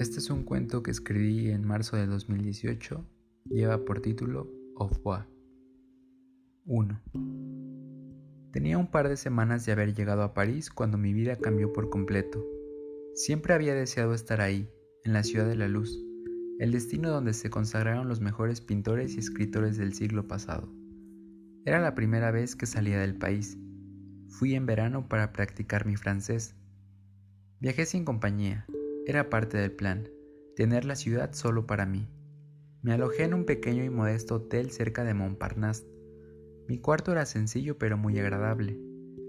Este es un cuento que escribí en marzo de 2018. Lleva por título Au revoir. 1. Tenía un par de semanas de haber llegado a París cuando mi vida cambió por completo. Siempre había deseado estar ahí, en la ciudad de la luz, el destino donde se consagraron los mejores pintores y escritores del siglo pasado. Era la primera vez que salía del país. Fui en verano para practicar mi francés. Viajé sin compañía, era parte del plan, tener la ciudad solo para mí. Me alojé en un pequeño y modesto hotel cerca de Montparnasse. Mi cuarto era sencillo pero muy agradable.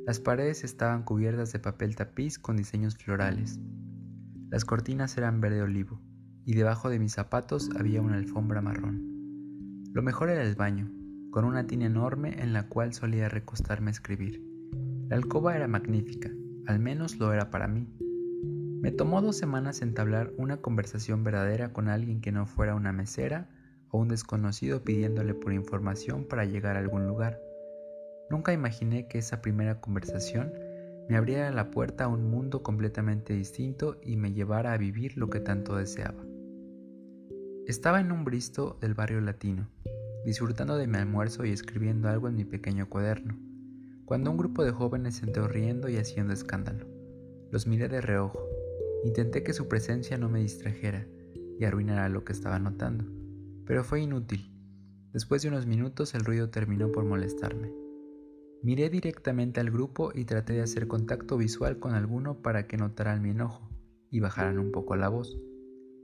Las paredes estaban cubiertas de papel tapiz con diseños florales. Las cortinas eran verde olivo y debajo de mis zapatos había una alfombra marrón. Lo mejor era el baño, con una tina enorme en la cual solía recostarme a escribir. La alcoba era magnífica, al menos lo era para mí. Me tomó dos semanas entablar una conversación verdadera con alguien que no fuera una mesera o un desconocido pidiéndole por información para llegar a algún lugar. Nunca imaginé que esa primera conversación me abriera la puerta a un mundo completamente distinto y me llevara a vivir lo que tanto deseaba. Estaba en un bristo del barrio latino, disfrutando de mi almuerzo y escribiendo algo en mi pequeño cuaderno, cuando un grupo de jóvenes se entró riendo y haciendo escándalo. Los miré de reojo Intenté que su presencia no me distrajera y arruinara lo que estaba notando, pero fue inútil. Después de unos minutos el ruido terminó por molestarme. Miré directamente al grupo y traté de hacer contacto visual con alguno para que notaran mi enojo y bajaran un poco la voz.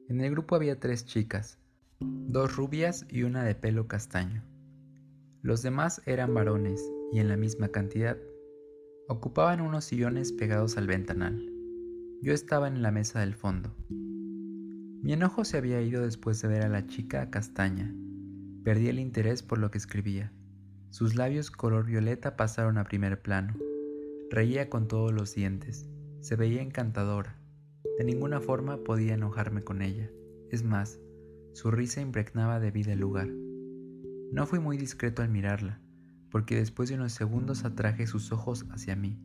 En el grupo había tres chicas, dos rubias y una de pelo castaño. Los demás eran varones y en la misma cantidad. Ocupaban unos sillones pegados al ventanal. Yo estaba en la mesa del fondo. Mi enojo se había ido después de ver a la chica castaña. Perdí el interés por lo que escribía. Sus labios color violeta pasaron a primer plano. Reía con todos los dientes. Se veía encantadora. De ninguna forma podía enojarme con ella. Es más, su risa impregnaba de vida el lugar. No fui muy discreto al mirarla, porque después de unos segundos atraje sus ojos hacia mí.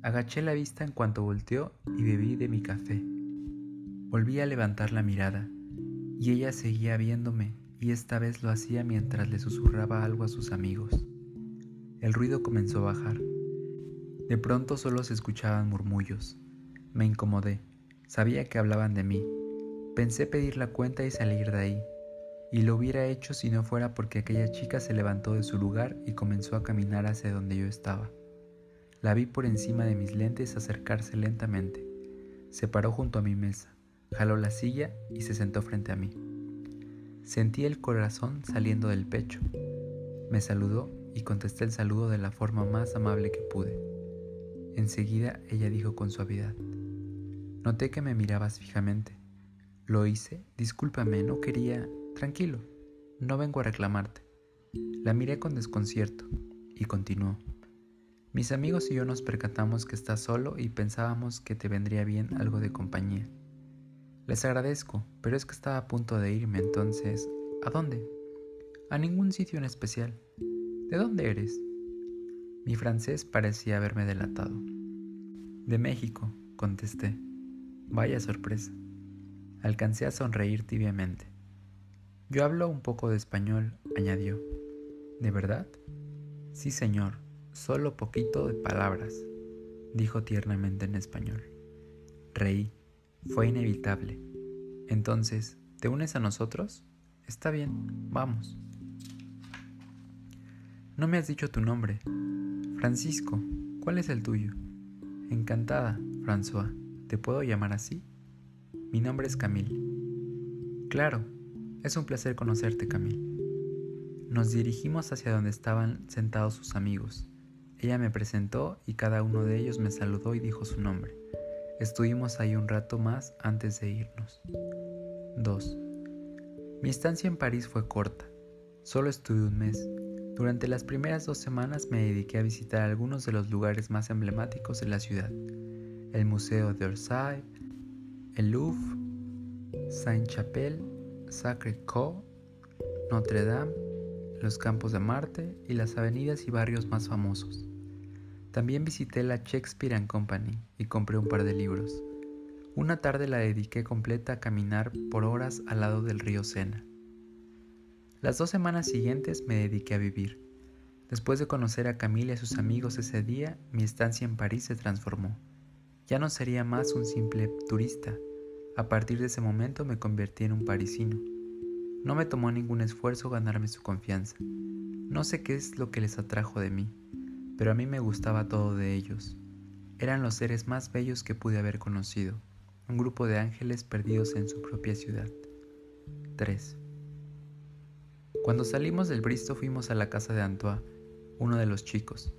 Agaché la vista en cuanto volteó y bebí de mi café. Volví a levantar la mirada y ella seguía viéndome y esta vez lo hacía mientras le susurraba algo a sus amigos. El ruido comenzó a bajar. De pronto solo se escuchaban murmullos. Me incomodé. Sabía que hablaban de mí. Pensé pedir la cuenta y salir de ahí. Y lo hubiera hecho si no fuera porque aquella chica se levantó de su lugar y comenzó a caminar hacia donde yo estaba. La vi por encima de mis lentes acercarse lentamente. Se paró junto a mi mesa, jaló la silla y se sentó frente a mí. Sentí el corazón saliendo del pecho. Me saludó y contesté el saludo de la forma más amable que pude. Enseguida ella dijo con suavidad, Noté que me mirabas fijamente. Lo hice, discúlpame, no quería... Tranquilo, no vengo a reclamarte. La miré con desconcierto y continuó. Mis amigos y yo nos percatamos que estás solo y pensábamos que te vendría bien algo de compañía. Les agradezco, pero es que estaba a punto de irme, entonces, ¿a dónde? A ningún sitio en especial. ¿De dónde eres? Mi francés parecía haberme delatado. De México, contesté. Vaya sorpresa. Alcancé a sonreír tibiamente. Yo hablo un poco de español, añadió. ¿De verdad? Sí, señor, Solo poquito de palabras, dijo tiernamente en español. Reí. Fue inevitable. Entonces, ¿te unes a nosotros? Está bien, vamos. No me has dicho tu nombre. Francisco, ¿cuál es el tuyo? Encantada, François. ¿Te puedo llamar así? Mi nombre es Camille. Claro, es un placer conocerte, Camille. Nos dirigimos hacia donde estaban sentados sus amigos. Ella me presentó y cada uno de ellos me saludó y dijo su nombre. Estuvimos ahí un rato más antes de irnos. 2. Mi estancia en París fue corta. Solo estuve un mes. Durante las primeras dos semanas me dediqué a visitar algunos de los lugares más emblemáticos de la ciudad. El Museo de Orsay, el Louvre, Saint-Chapelle, Sacré-Cœur, Notre Dame, los Campos de Marte y las avenidas y barrios más famosos. También visité la Shakespeare Company y compré un par de libros. Una tarde la dediqué completa a caminar por horas al lado del río Sena. Las dos semanas siguientes me dediqué a vivir. Después de conocer a Camila y a sus amigos ese día, mi estancia en París se transformó. Ya no sería más un simple turista. A partir de ese momento me convertí en un parisino. No me tomó ningún esfuerzo ganarme su confianza. No sé qué es lo que les atrajo de mí, pero a mí me gustaba todo de ellos. Eran los seres más bellos que pude haber conocido un grupo de ángeles perdidos en su propia ciudad. 3. Cuando salimos del Bristo fuimos a la casa de Antoine, uno de los chicos.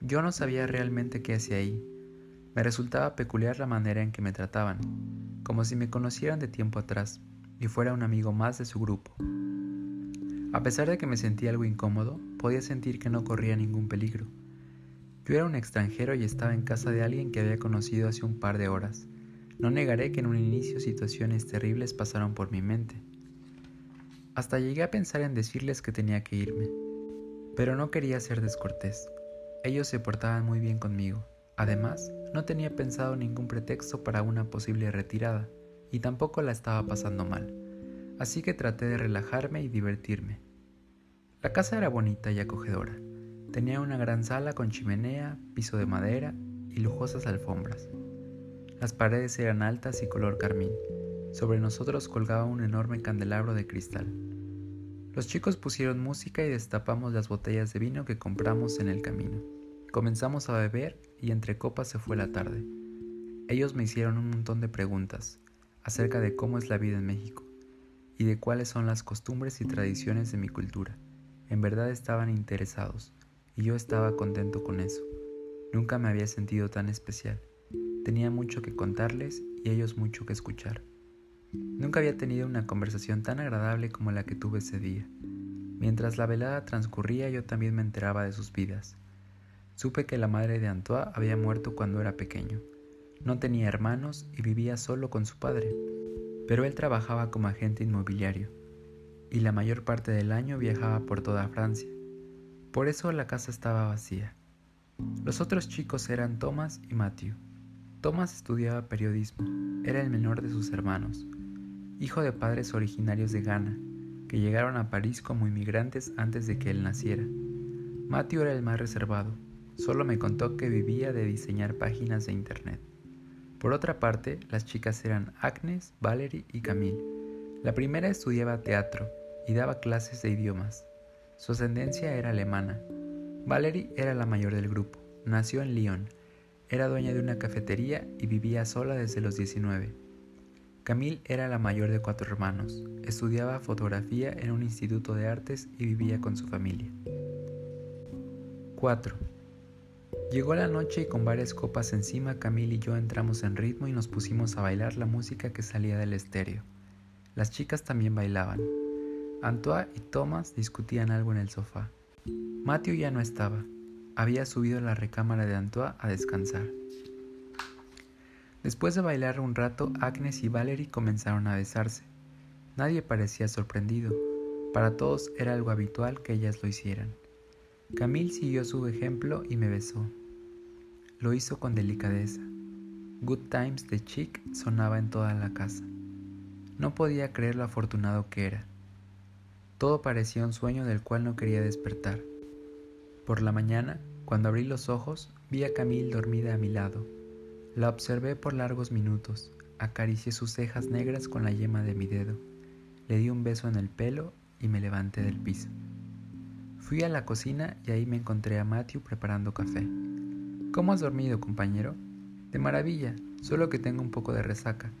Yo no sabía realmente qué hacía ahí. Me resultaba peculiar la manera en que me trataban, como si me conocieran de tiempo atrás y fuera un amigo más de su grupo. A pesar de que me sentía algo incómodo, podía sentir que no corría ningún peligro. Yo era un extranjero y estaba en casa de alguien que había conocido hace un par de horas. No negaré que en un inicio situaciones terribles pasaron por mi mente. Hasta llegué a pensar en decirles que tenía que irme, pero no quería ser descortés. Ellos se portaban muy bien conmigo. Además, no tenía pensado ningún pretexto para una posible retirada, y tampoco la estaba pasando mal, así que traté de relajarme y divertirme. La casa era bonita y acogedora. Tenía una gran sala con chimenea, piso de madera y lujosas alfombras. Las paredes eran altas y color carmín. Sobre nosotros colgaba un enorme candelabro de cristal. Los chicos pusieron música y destapamos las botellas de vino que compramos en el camino. Comenzamos a beber y entre copas se fue la tarde. Ellos me hicieron un montón de preguntas acerca de cómo es la vida en México y de cuáles son las costumbres y tradiciones de mi cultura. En verdad estaban interesados y yo estaba contento con eso. Nunca me había sentido tan especial. Tenía mucho que contarles y ellos mucho que escuchar. Nunca había tenido una conversación tan agradable como la que tuve ese día. Mientras la velada transcurría yo también me enteraba de sus vidas. Supe que la madre de Antoine había muerto cuando era pequeño. No tenía hermanos y vivía solo con su padre, pero él trabajaba como agente inmobiliario y la mayor parte del año viajaba por toda Francia. Por eso la casa estaba vacía. Los otros chicos eran Thomas y Matthew. Thomas estudiaba periodismo, era el menor de sus hermanos, hijo de padres originarios de Ghana, que llegaron a París como inmigrantes antes de que él naciera. Matthew era el más reservado, solo me contó que vivía de diseñar páginas de internet. Por otra parte, las chicas eran Agnes, Valerie y Camille. La primera estudiaba teatro y daba clases de idiomas. Su ascendencia era alemana. Valerie era la mayor del grupo. Nació en Lyon era dueña de una cafetería y vivía sola desde los 19. Camille era la mayor de cuatro hermanos. Estudiaba fotografía en un instituto de artes y vivía con su familia. 4. Llegó la noche y con varias copas encima Camille y yo entramos en ritmo y nos pusimos a bailar la música que salía del estéreo. Las chicas también bailaban. Antoine y Thomas discutían algo en el sofá. Matthew ya no estaba había subido a la recámara de Antoine a descansar. Después de bailar un rato, Agnes y Valerie comenzaron a besarse. Nadie parecía sorprendido. Para todos era algo habitual que ellas lo hicieran. Camille siguió su ejemplo y me besó. Lo hizo con delicadeza. Good Times de Chic sonaba en toda la casa. No podía creer lo afortunado que era. Todo parecía un sueño del cual no quería despertar. Por la mañana, cuando abrí los ojos, vi a Camille dormida a mi lado. La observé por largos minutos, acaricié sus cejas negras con la yema de mi dedo, le di un beso en el pelo y me levanté del piso. Fui a la cocina y ahí me encontré a Matthew preparando café. ¿Cómo has dormido, compañero? De maravilla, solo que tengo un poco de resaca.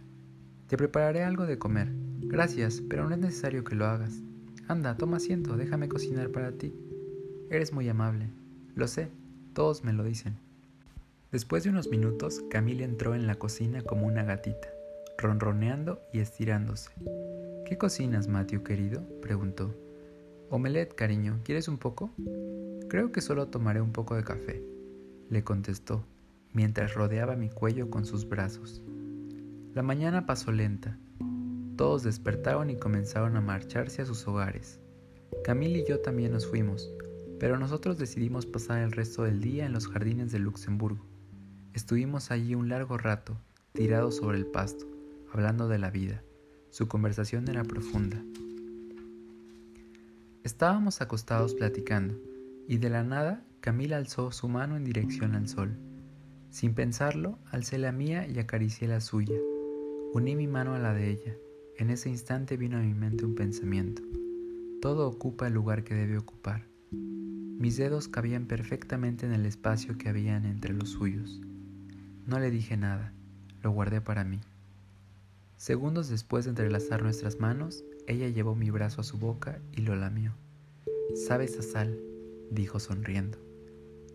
Te prepararé algo de comer. Gracias, pero no es necesario que lo hagas. Anda, toma asiento, déjame cocinar para ti. Eres muy amable. Lo sé, todos me lo dicen. Después de unos minutos, Camille entró en la cocina como una gatita, ronroneando y estirándose. ¿Qué cocinas, Matthew, querido? preguntó. Omelette, cariño, ¿quieres un poco? Creo que solo tomaré un poco de café, le contestó, mientras rodeaba mi cuello con sus brazos. La mañana pasó lenta. Todos despertaron y comenzaron a marcharse a sus hogares. Camille y yo también nos fuimos, pero nosotros decidimos pasar el resto del día en los jardines de Luxemburgo. Estuvimos allí un largo rato, tirados sobre el pasto, hablando de la vida. Su conversación era profunda. Estábamos acostados platicando, y de la nada Camila alzó su mano en dirección al sol. Sin pensarlo, alcé la mía y acaricié la suya. Uní mi mano a la de ella. En ese instante vino a mi mente un pensamiento. Todo ocupa el lugar que debe ocupar. Mis dedos cabían perfectamente en el espacio que habían entre los suyos. No le dije nada, lo guardé para mí. Segundos después de entrelazar nuestras manos, ella llevó mi brazo a su boca y lo lamió. Sabes a sal, dijo sonriendo.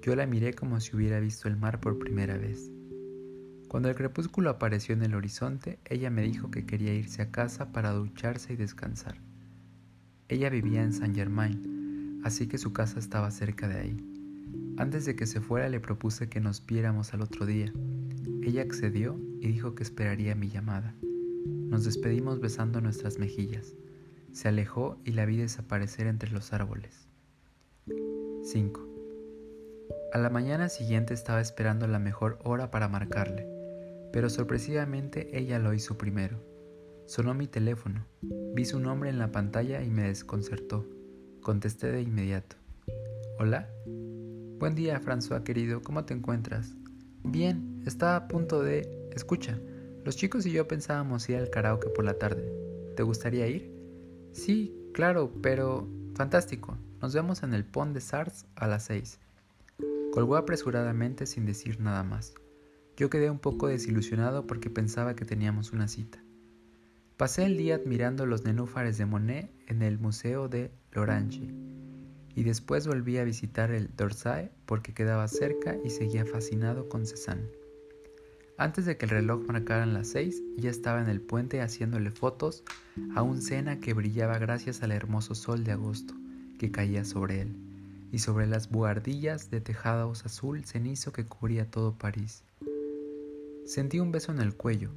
Yo la miré como si hubiera visto el mar por primera vez. Cuando el crepúsculo apareció en el horizonte, ella me dijo que quería irse a casa para ducharse y descansar. Ella vivía en Saint Germain, así que su casa estaba cerca de ahí. Antes de que se fuera le propuse que nos viéramos al otro día. Ella accedió y dijo que esperaría mi llamada. Nos despedimos besando nuestras mejillas. Se alejó y la vi desaparecer entre los árboles. 5. A la mañana siguiente estaba esperando la mejor hora para marcarle, pero sorpresivamente ella lo hizo primero. Sonó mi teléfono. Vi su nombre en la pantalla y me desconcertó. Contesté de inmediato. ¿Hola? Buen día, François querido, ¿cómo te encuentras? Bien, estaba a punto de... Escucha, los chicos y yo pensábamos ir al karaoke por la tarde. ¿Te gustaría ir? Sí, claro, pero... Fantástico. Nos vemos en el Pont de Sars a las seis. Colgó apresuradamente sin decir nada más. Yo quedé un poco desilusionado porque pensaba que teníamos una cita. Pasé el día admirando los nenúfares de Monet en el Museo de Lorange y después volví a visitar el Dorsay porque quedaba cerca y seguía fascinado con Cézanne. Antes de que el reloj marcara las seis, ya estaba en el puente haciéndole fotos a un Sena que brillaba gracias al hermoso sol de agosto que caía sobre él y sobre las buhardillas de tejados azul cenizo que cubría todo París. Sentí un beso en el cuello,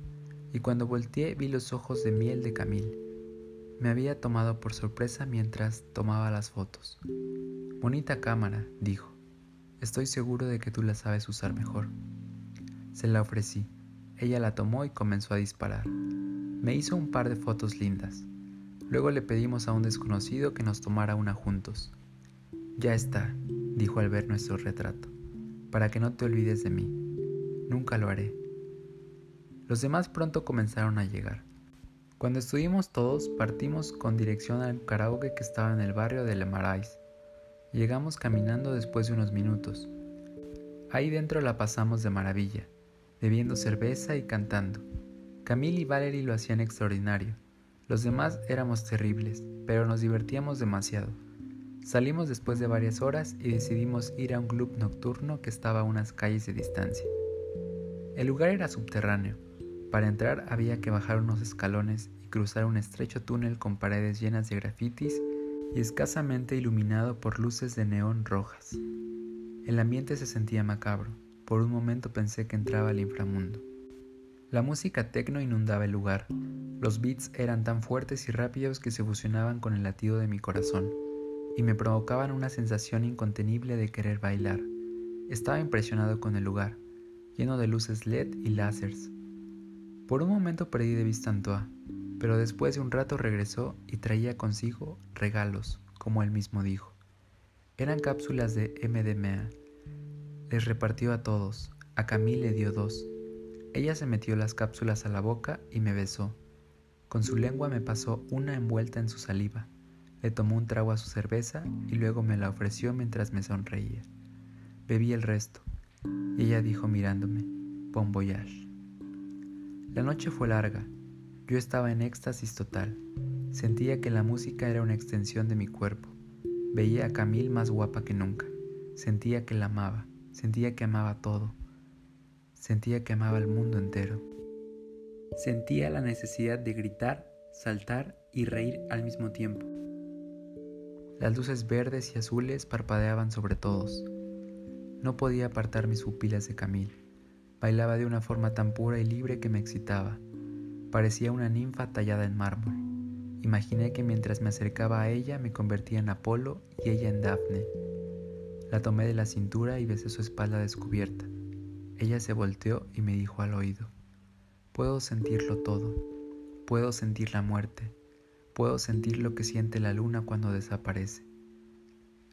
y cuando volteé vi los ojos de miel de Camille. Me había tomado por sorpresa mientras tomaba las fotos. Bonita cámara, dijo. Estoy seguro de que tú la sabes usar mejor. Se la ofrecí. Ella la tomó y comenzó a disparar. Me hizo un par de fotos lindas. Luego le pedimos a un desconocido que nos tomara una juntos. Ya está, dijo al ver nuestro retrato, para que no te olvides de mí. Nunca lo haré. Los demás pronto comenzaron a llegar. Cuando estuvimos todos, partimos con dirección al karaoke que estaba en el barrio de Le Marais. Llegamos caminando después de unos minutos. Ahí dentro la pasamos de maravilla, bebiendo cerveza y cantando. Camille y Valerie lo hacían extraordinario. Los demás éramos terribles, pero nos divertíamos demasiado. Salimos después de varias horas y decidimos ir a un club nocturno que estaba a unas calles de distancia. El lugar era subterráneo, para entrar había que bajar unos escalones y cruzar un estrecho túnel con paredes llenas de grafitis y escasamente iluminado por luces de neón rojas. El ambiente se sentía macabro. Por un momento pensé que entraba al inframundo. La música tecno inundaba el lugar. Los beats eran tan fuertes y rápidos que se fusionaban con el latido de mi corazón y me provocaban una sensación incontenible de querer bailar. Estaba impresionado con el lugar, lleno de luces LED y láseres, por un momento perdí de vista a Antoine, pero después de un rato regresó y traía consigo regalos, como él mismo dijo. Eran cápsulas de MDMA. Les repartió a todos, a Camille le dio dos. Ella se metió las cápsulas a la boca y me besó. Con su lengua me pasó una envuelta en su saliva. Le tomó un trago a su cerveza y luego me la ofreció mientras me sonreía. Bebí el resto ella dijo mirándome, Bon. La noche fue larga. Yo estaba en éxtasis total. Sentía que la música era una extensión de mi cuerpo. Veía a Camille más guapa que nunca. Sentía que la amaba. Sentía que amaba todo. Sentía que amaba el mundo entero. Sentía la necesidad de gritar, saltar y reír al mismo tiempo. Las luces verdes y azules parpadeaban sobre todos. No podía apartar mis pupilas de Camille. Bailaba de una forma tan pura y libre que me excitaba. Parecía una ninfa tallada en mármol. Imaginé que mientras me acercaba a ella me convertía en Apolo y ella en Dafne. La tomé de la cintura y besé su espalda descubierta. Ella se volteó y me dijo al oído, Puedo sentirlo todo. Puedo sentir la muerte. Puedo sentir lo que siente la luna cuando desaparece.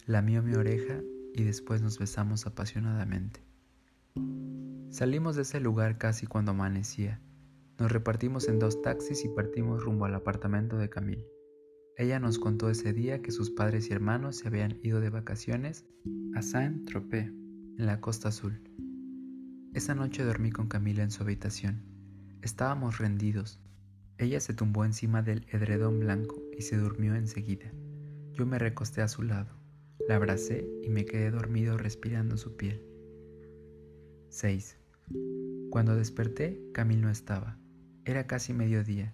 Lamió mi oreja y después nos besamos apasionadamente. Salimos de ese lugar casi cuando amanecía. Nos repartimos en dos taxis y partimos rumbo al apartamento de Camille. Ella nos contó ese día que sus padres y hermanos se habían ido de vacaciones a Saint-Tropez, en la costa azul. Esa noche dormí con Camila en su habitación. Estábamos rendidos. Ella se tumbó encima del edredón blanco y se durmió enseguida. Yo me recosté a su lado, la abracé y me quedé dormido respirando su piel. 6. Cuando desperté, Camil no estaba. Era casi mediodía.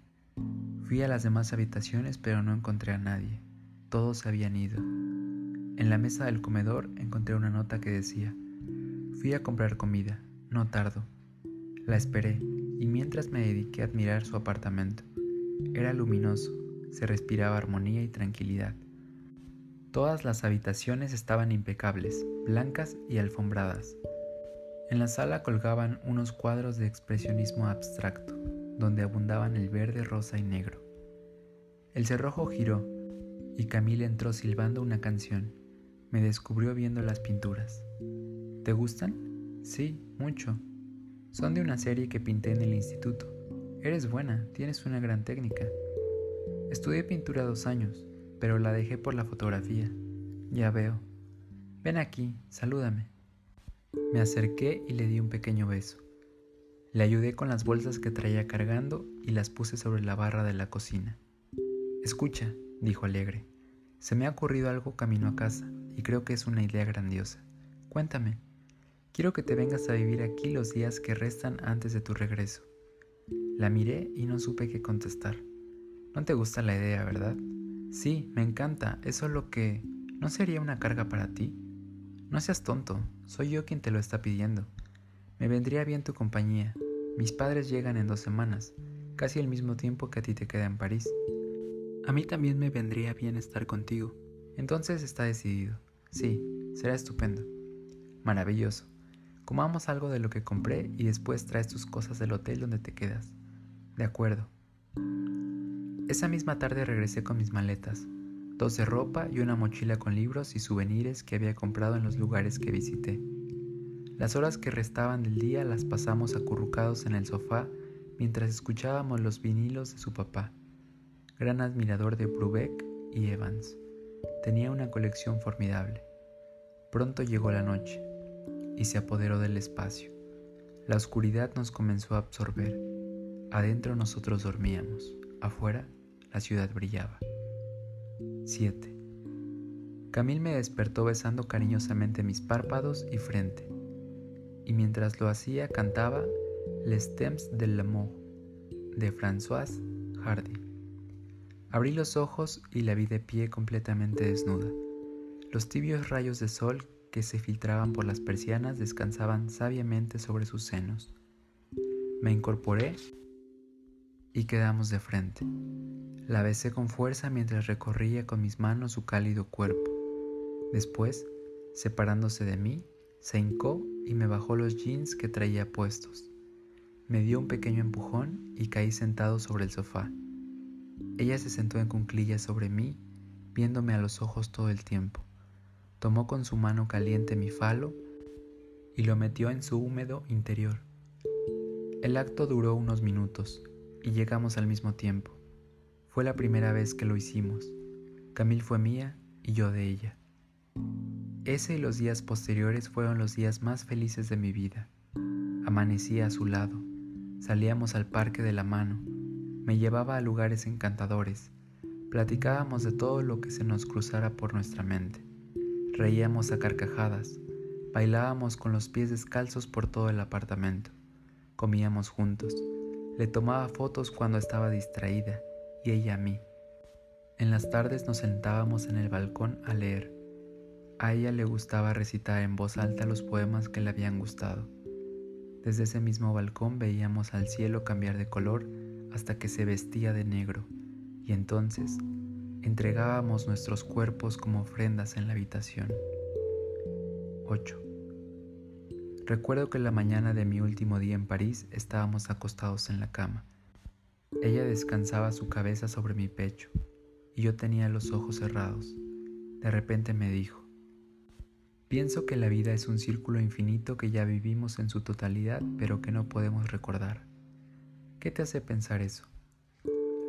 Fui a las demás habitaciones pero no encontré a nadie. Todos habían ido. En la mesa del comedor encontré una nota que decía, fui a comprar comida, no tardo. La esperé y mientras me dediqué a admirar su apartamento. Era luminoso, se respiraba armonía y tranquilidad. Todas las habitaciones estaban impecables, blancas y alfombradas. En la sala colgaban unos cuadros de expresionismo abstracto, donde abundaban el verde, rosa y negro. El cerrojo giró y Camille entró silbando una canción. Me descubrió viendo las pinturas. ¿Te gustan? Sí, mucho. Son de una serie que pinté en el instituto. Eres buena, tienes una gran técnica. Estudié pintura dos años, pero la dejé por la fotografía. Ya veo. Ven aquí, salúdame. Me acerqué y le di un pequeño beso. Le ayudé con las bolsas que traía cargando y las puse sobre la barra de la cocina. Escucha, dijo alegre. Se me ha ocurrido algo camino a casa y creo que es una idea grandiosa. Cuéntame. Quiero que te vengas a vivir aquí los días que restan antes de tu regreso. La miré y no supe qué contestar. No te gusta la idea, ¿verdad? Sí, me encanta. Es lo que... ¿No sería una carga para ti? No seas tonto. Soy yo quien te lo está pidiendo. Me vendría bien tu compañía. Mis padres llegan en dos semanas, casi el mismo tiempo que a ti te queda en París. A mí también me vendría bien estar contigo. Entonces está decidido. Sí, será estupendo. Maravilloso. Comamos algo de lo que compré y después traes tus cosas del hotel donde te quedas. De acuerdo. Esa misma tarde regresé con mis maletas, dos de ropa y una mochila con libros y souvenirs que había comprado en los lugares que visité. Las horas que restaban del día las pasamos acurrucados en el sofá mientras escuchábamos los vinilos de su papá, gran admirador de Brubeck y Evans. Tenía una colección formidable. Pronto llegó la noche y se apoderó del espacio. La oscuridad nos comenzó a absorber. Adentro nosotros dormíamos, afuera la ciudad brillaba. 7. Camil me despertó besando cariñosamente mis párpados y frente y mientras lo hacía cantaba Les Temps de l'amour de Françoise Hardy. Abrí los ojos y la vi de pie completamente desnuda. Los tibios rayos de sol que se filtraban por las persianas descansaban sabiamente sobre sus senos. Me incorporé y quedamos de frente. La besé con fuerza mientras recorría con mis manos su cálido cuerpo. Después, separándose de mí, se hincó y me bajó los jeans que traía puestos. Me dio un pequeño empujón y caí sentado sobre el sofá. Ella se sentó en cunclillas sobre mí, viéndome a los ojos todo el tiempo. Tomó con su mano caliente mi falo y lo metió en su húmedo interior. El acto duró unos minutos y llegamos al mismo tiempo. Fue la primera vez que lo hicimos. Camil fue mía y yo de ella. Ese y los días posteriores fueron los días más felices de mi vida. Amanecía a su lado, salíamos al parque de la mano, me llevaba a lugares encantadores, platicábamos de todo lo que se nos cruzara por nuestra mente, reíamos a carcajadas, bailábamos con los pies descalzos por todo el apartamento, comíamos juntos, le tomaba fotos cuando estaba distraída y ella a mí. En las tardes nos sentábamos en el balcón a leer a ella le gustaba recitar en voz alta los poemas que le habían gustado. Desde ese mismo balcón veíamos al cielo cambiar de color hasta que se vestía de negro, y entonces entregábamos nuestros cuerpos como ofrendas en la habitación. 8. Recuerdo que la mañana de mi último día en París estábamos acostados en la cama. Ella descansaba su cabeza sobre mi pecho y yo tenía los ojos cerrados. De repente me dijo, pienso que la vida es un círculo infinito que ya vivimos en su totalidad pero que no podemos recordar. ¿Qué te hace pensar eso?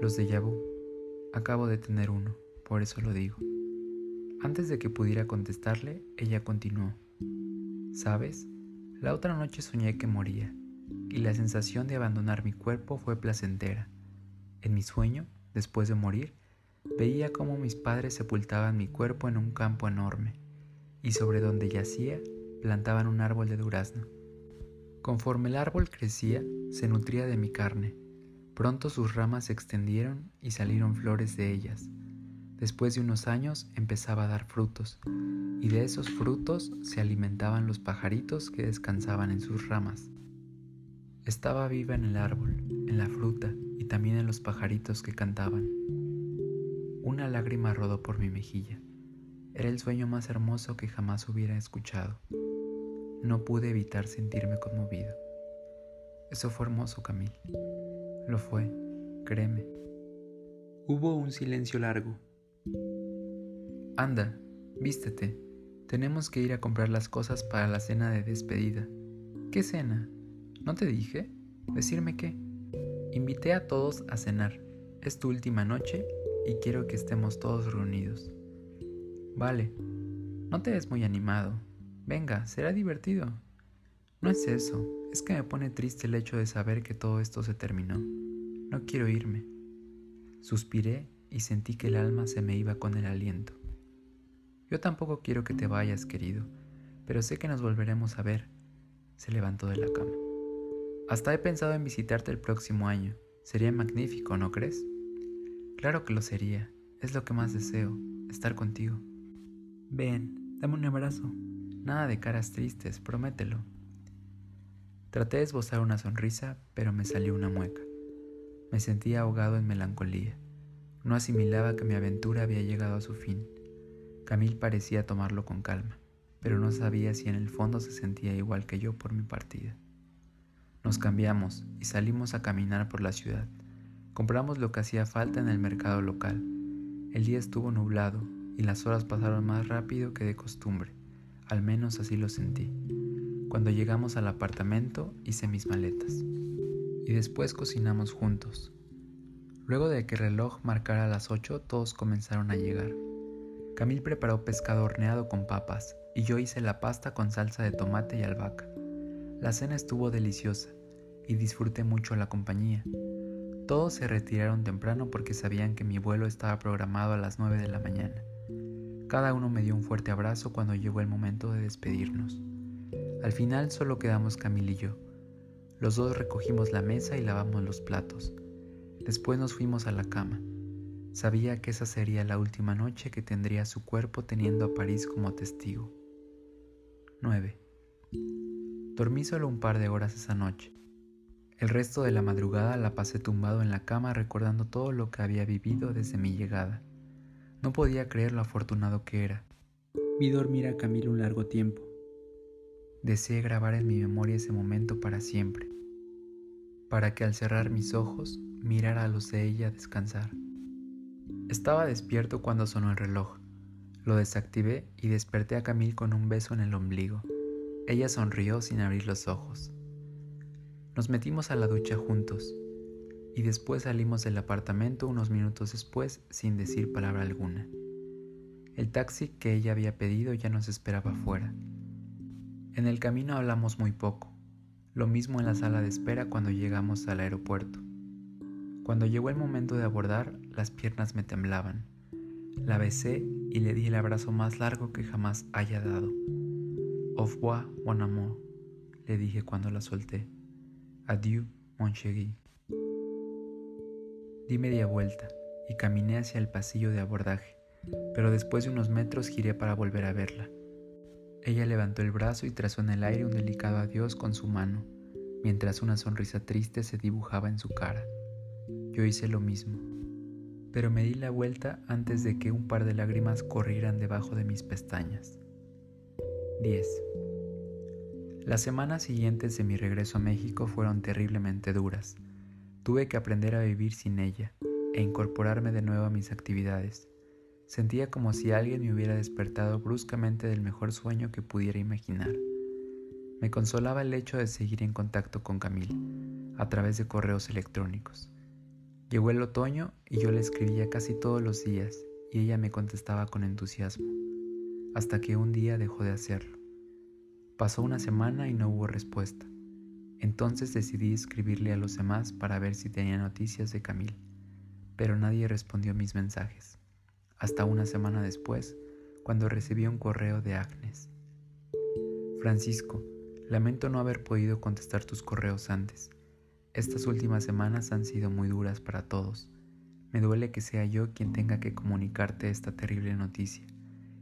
Los de vu. Acabo de tener uno, por eso lo digo. Antes de que pudiera contestarle, ella continuó. ¿Sabes? La otra noche soñé que moría, y la sensación de abandonar mi cuerpo fue placentera. En mi sueño, después de morir, veía cómo mis padres sepultaban mi cuerpo en un campo enorme, y sobre donde yacía plantaban un árbol de durazno. Conforme el árbol crecía, se nutría de mi carne. Pronto sus ramas se extendieron y salieron flores de ellas. Después de unos años empezaba a dar frutos, y de esos frutos se alimentaban los pajaritos que descansaban en sus ramas. Estaba viva en el árbol, en la fruta y también en los pajaritos que cantaban. Una lágrima rodó por mi mejilla. Era el sueño más hermoso que jamás hubiera escuchado. No pude evitar sentirme conmovido. Eso fue hermoso, Camille. Lo fue, créeme. Hubo un silencio largo, Anda, vístete. Tenemos que ir a comprar las cosas para la cena de despedida. ¿Qué cena? ¿No te dije? ¿Decirme qué? Invité a todos a cenar. Es tu última noche y quiero que estemos todos reunidos. Vale. No te ves muy animado. Venga, será divertido. No es eso, es que me pone triste el hecho de saber que todo esto se terminó. No quiero irme. Suspiré y sentí que el alma se me iba con el aliento. Yo tampoco quiero que te vayas, querido, pero sé que nos volveremos a ver. Se levantó de la cama. Hasta he pensado en visitarte el próximo año. Sería magnífico, ¿no crees? Claro que lo sería. Es lo que más deseo, estar contigo. Ven, dame un abrazo. Nada de caras tristes, promételo. Traté de esbozar una sonrisa, pero me salió una mueca. Me sentía ahogado en melancolía. No asimilaba que mi aventura había llegado a su fin. Camille parecía tomarlo con calma, pero no sabía si en el fondo se sentía igual que yo por mi partida. Nos cambiamos y salimos a caminar por la ciudad. Compramos lo que hacía falta en el mercado local. El día estuvo nublado y las horas pasaron más rápido que de costumbre, al menos así lo sentí. Cuando llegamos al apartamento hice mis maletas. Y después cocinamos juntos, Luego de que el reloj marcara las 8, todos comenzaron a llegar. Camil preparó pescado horneado con papas y yo hice la pasta con salsa de tomate y albahaca. La cena estuvo deliciosa y disfruté mucho la compañía. Todos se retiraron temprano porque sabían que mi vuelo estaba programado a las 9 de la mañana. Cada uno me dio un fuerte abrazo cuando llegó el momento de despedirnos. Al final solo quedamos Camil y yo. Los dos recogimos la mesa y lavamos los platos. Después nos fuimos a la cama. Sabía que esa sería la última noche que tendría su cuerpo teniendo a París como testigo. 9. Dormí solo un par de horas esa noche. El resto de la madrugada la pasé tumbado en la cama recordando todo lo que había vivido desde mi llegada. No podía creer lo afortunado que era. Vi dormir a Camilo un largo tiempo. Deseé grabar en mi memoria ese momento para siempre, para que al cerrar mis ojos mirar a los de ella descansar. Estaba despierto cuando sonó el reloj. Lo desactivé y desperté a Camille con un beso en el ombligo. Ella sonrió sin abrir los ojos. Nos metimos a la ducha juntos y después salimos del apartamento unos minutos después sin decir palabra alguna. El taxi que ella había pedido ya nos esperaba afuera. En el camino hablamos muy poco, lo mismo en la sala de espera cuando llegamos al aeropuerto. Cuando llegó el momento de abordar, las piernas me temblaban. La besé y le di el abrazo más largo que jamás haya dado. Au revoir, mon amour, le dije cuando la solté. Adieu, mon chéri. Di media vuelta y caminé hacia el pasillo de abordaje, pero después de unos metros giré para volver a verla. Ella levantó el brazo y trazó en el aire un delicado adiós con su mano, mientras una sonrisa triste se dibujaba en su cara. Yo hice lo mismo, pero me di la vuelta antes de que un par de lágrimas corrieran debajo de mis pestañas. 10. Las semanas siguientes de mi regreso a México fueron terriblemente duras. Tuve que aprender a vivir sin ella e incorporarme de nuevo a mis actividades. Sentía como si alguien me hubiera despertado bruscamente del mejor sueño que pudiera imaginar. Me consolaba el hecho de seguir en contacto con Camille a través de correos electrónicos. Llegó el otoño y yo le escribía casi todos los días y ella me contestaba con entusiasmo, hasta que un día dejó de hacerlo. Pasó una semana y no hubo respuesta. Entonces decidí escribirle a los demás para ver si tenía noticias de Camille, pero nadie respondió mis mensajes, hasta una semana después, cuando recibí un correo de Agnes. Francisco, lamento no haber podido contestar tus correos antes. Estas últimas semanas han sido muy duras para todos. Me duele que sea yo quien tenga que comunicarte esta terrible noticia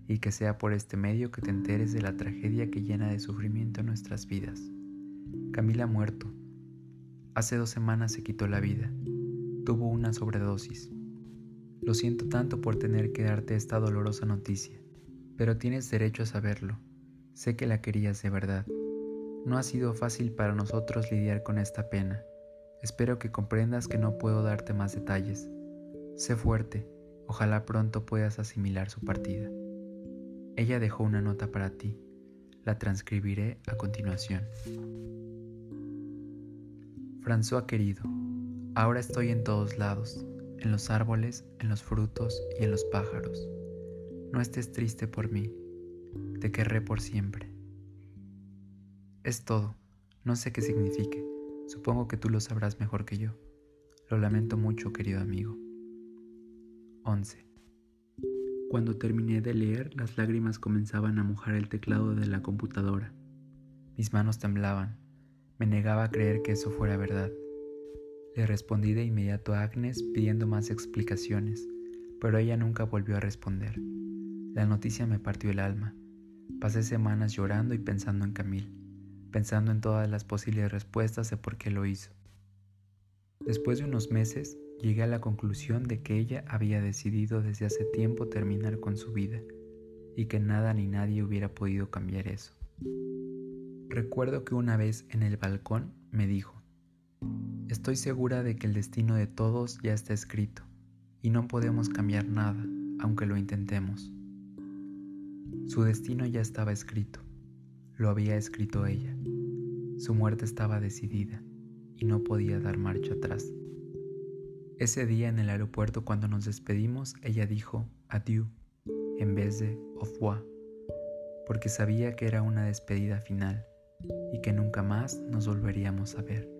y que sea por este medio que te enteres de la tragedia que llena de sufrimiento nuestras vidas. Camila ha muerto. Hace dos semanas se quitó la vida. Tuvo una sobredosis. Lo siento tanto por tener que darte esta dolorosa noticia, pero tienes derecho a saberlo. Sé que la querías de verdad. No ha sido fácil para nosotros lidiar con esta pena Espero que comprendas que no puedo darte más detalles. Sé fuerte, ojalá pronto puedas asimilar su partida. Ella dejó una nota para ti, la transcribiré a continuación. François querido, ahora estoy en todos lados, en los árboles, en los frutos y en los pájaros. No estés triste por mí, te querré por siempre. Es todo, no sé qué signifique Supongo que tú lo sabrás mejor que yo. Lo lamento mucho, querido amigo. 11. Cuando terminé de leer, las lágrimas comenzaban a mojar el teclado de la computadora. Mis manos temblaban. Me negaba a creer que eso fuera verdad. Le respondí de inmediato a Agnes pidiendo más explicaciones, pero ella nunca volvió a responder. La noticia me partió el alma. Pasé semanas llorando y pensando en Camille pensando en todas las posibles respuestas de por qué lo hizo. Después de unos meses, llegué a la conclusión de que ella había decidido desde hace tiempo terminar con su vida y que nada ni nadie hubiera podido cambiar eso. Recuerdo que una vez en el balcón me dijo, estoy segura de que el destino de todos ya está escrito y no podemos cambiar nada, aunque lo intentemos. Su destino ya estaba escrito lo había escrito ella. Su muerte estaba decidida y no podía dar marcha atrás. Ese día en el aeropuerto cuando nos despedimos, ella dijo adieu en vez de au revoir, porque sabía que era una despedida final y que nunca más nos volveríamos a ver.